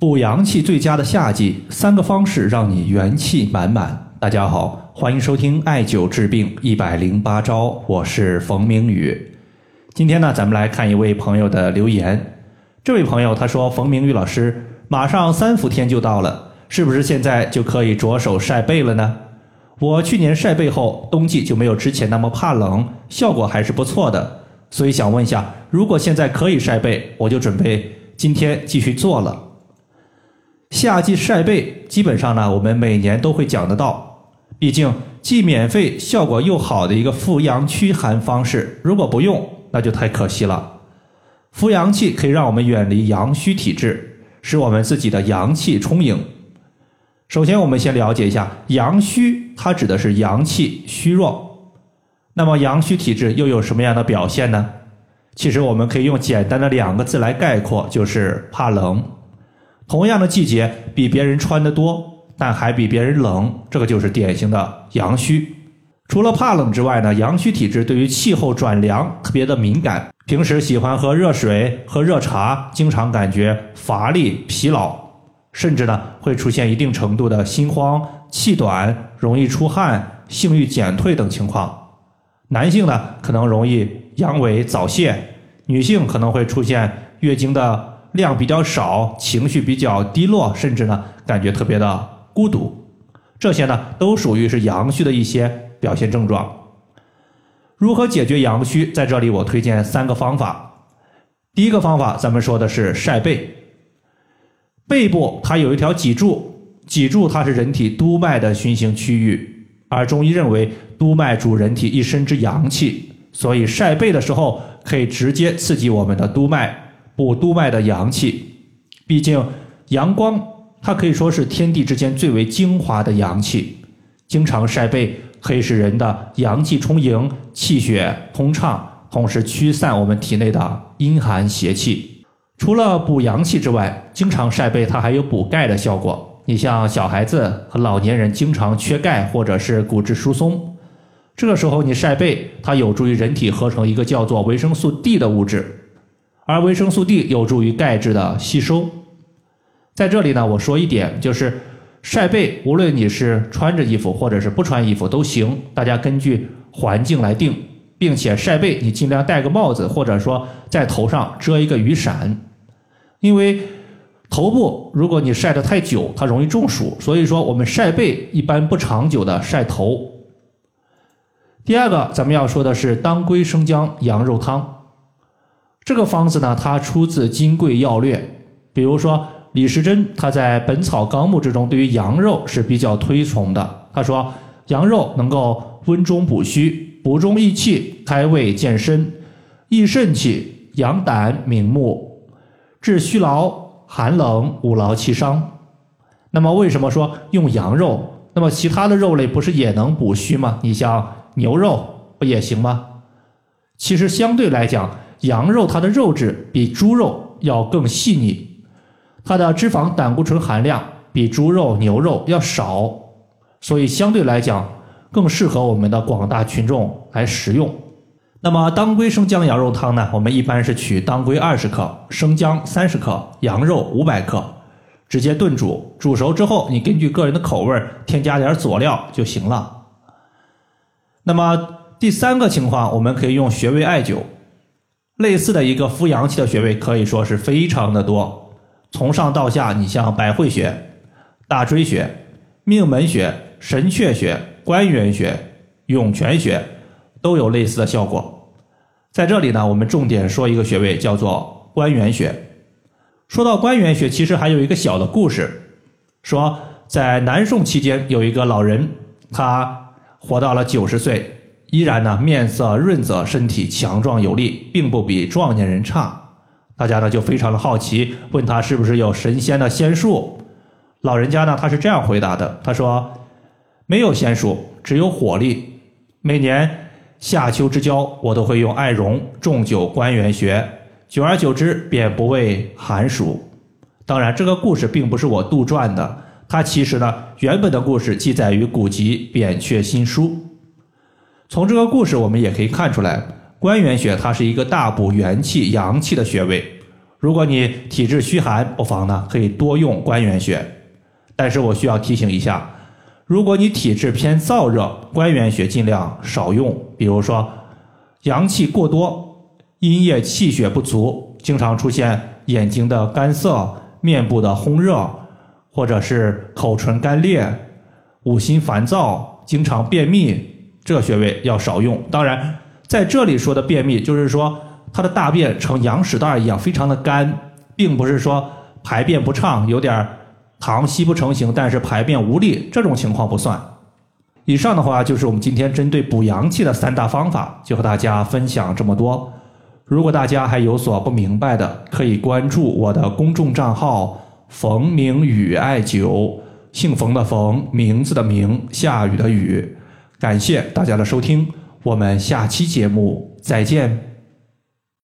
补阳气最佳的夏季，三个方式让你元气满满。大家好，欢迎收听艾灸治病一百零八招，我是冯明宇。今天呢，咱们来看一位朋友的留言。这位朋友他说：“冯明宇老师，马上三伏天就到了，是不是现在就可以着手晒背了呢？我去年晒背后，冬季就没有之前那么怕冷，效果还是不错的。所以想问一下，如果现在可以晒背，我就准备今天继续做了。”夏季晒背，基本上呢，我们每年都会讲得到。毕竟既免费、效果又好的一个扶阳驱寒方式，如果不用，那就太可惜了。扶阳气可以让我们远离阳虚体质，使我们自己的阳气充盈。首先，我们先了解一下阳虚，它指的是阳气虚弱。那么，阳虚体质又有什么样的表现呢？其实，我们可以用简单的两个字来概括，就是怕冷。同样的季节，比别人穿的多，但还比别人冷，这个就是典型的阳虚。除了怕冷之外呢，阳虚体质对于气候转凉特别的敏感，平时喜欢喝热水、喝热茶，经常感觉乏力、疲劳，甚至呢会出现一定程度的心慌、气短、容易出汗、性欲减退等情况。男性呢可能容易阳痿早泄，女性可能会出现月经的。量比较少，情绪比较低落，甚至呢感觉特别的孤独，这些呢都属于是阳虚的一些表现症状。如何解决阳虚？在这里我推荐三个方法。第一个方法，咱们说的是晒背。背部它有一条脊柱，脊柱它是人体督脉的循行区域，而中医认为督脉主人体一身之阳气，所以晒背的时候可以直接刺激我们的督脉。补督脉的阳气，毕竟阳光它可以说是天地之间最为精华的阳气。经常晒背可以使人的阳气充盈，气血通畅，同时驱散我们体内的阴寒邪气。除了补阳气之外，经常晒背它还有补钙的效果。你像小孩子和老年人经常缺钙或者是骨质疏松，这个时候你晒背，它有助于人体合成一个叫做维生素 D 的物质。而维生素 D 有助于钙质的吸收。在这里呢，我说一点，就是晒背，无论你是穿着衣服或者是不穿衣服都行，大家根据环境来定，并且晒背你尽量戴个帽子，或者说在头上遮一个雨伞，因为头部如果你晒得太久，它容易中暑，所以说我们晒背一般不长久的晒头。第二个，咱们要说的是当归生姜羊肉汤。这个方子呢，它出自《金匮要略》，比如说李时珍他在《本草纲目》之中对于羊肉是比较推崇的。他说，羊肉能够温中补虚，补中益气，开胃健身，益肾气，养胆明目，治虚劳、寒冷、五劳七伤。那么为什么说用羊肉？那么其他的肉类不是也能补虚吗？你像牛肉不也行吗？其实相对来讲。羊肉它的肉质比猪肉要更细腻，它的脂肪胆固醇含量比猪肉牛肉要少，所以相对来讲更适合我们的广大群众来食用。那么当归生姜羊肉汤呢？我们一般是取当归二十克、生姜三十克、羊肉五百克，直接炖煮，煮熟之后你根据个人的口味添加点佐料就行了。那么第三个情况，我们可以用穴位艾灸。类似的一个扶阳气的穴位可以说是非常的多，从上到下，你像百会穴、大椎穴、命门穴、神阙穴、关元穴、涌泉穴都有类似的效果。在这里呢，我们重点说一个穴位，叫做关元穴。说到关元穴，其实还有一个小的故事，说在南宋期间有一个老人，他活到了九十岁。依然呢，面色润泽，身体强壮有力，并不比壮年人差。大家呢就非常的好奇，问他是不是有神仙的仙术。老人家呢他是这样回答的：他说没有仙术，只有火力。每年夏秋之交，我都会用艾绒重灸关元穴，久而久之便不畏寒暑。当然，这个故事并不是我杜撰的，它其实呢原本的故事记载于古籍《扁鹊新书》。从这个故事，我们也可以看出来，关元穴它是一个大补元气、阳气的穴位。如果你体质虚寒，不妨呢可以多用关元穴。但是我需要提醒一下，如果你体质偏燥热，关元穴尽量少用。比如说阳气过多，阴液气血不足，经常出现眼睛的干涩、面部的烘热，或者是口唇干裂、五心烦躁、经常便秘，这穴位要少用。当然，在这里说的便秘，就是说他的大便呈羊屎蛋一样，非常的干，并不是说排便不畅，有点糖稀不成形，但是排便无力这种情况不算。以上的话就是我们今天针对补阳气的三大方法，就和大家分享这么多。如果大家还有所不明白的，可以关注我的公众账号“冯明宇艾灸”，姓冯的冯，名字的名，下雨的雨。感谢大家的收听，我们下期节目再见。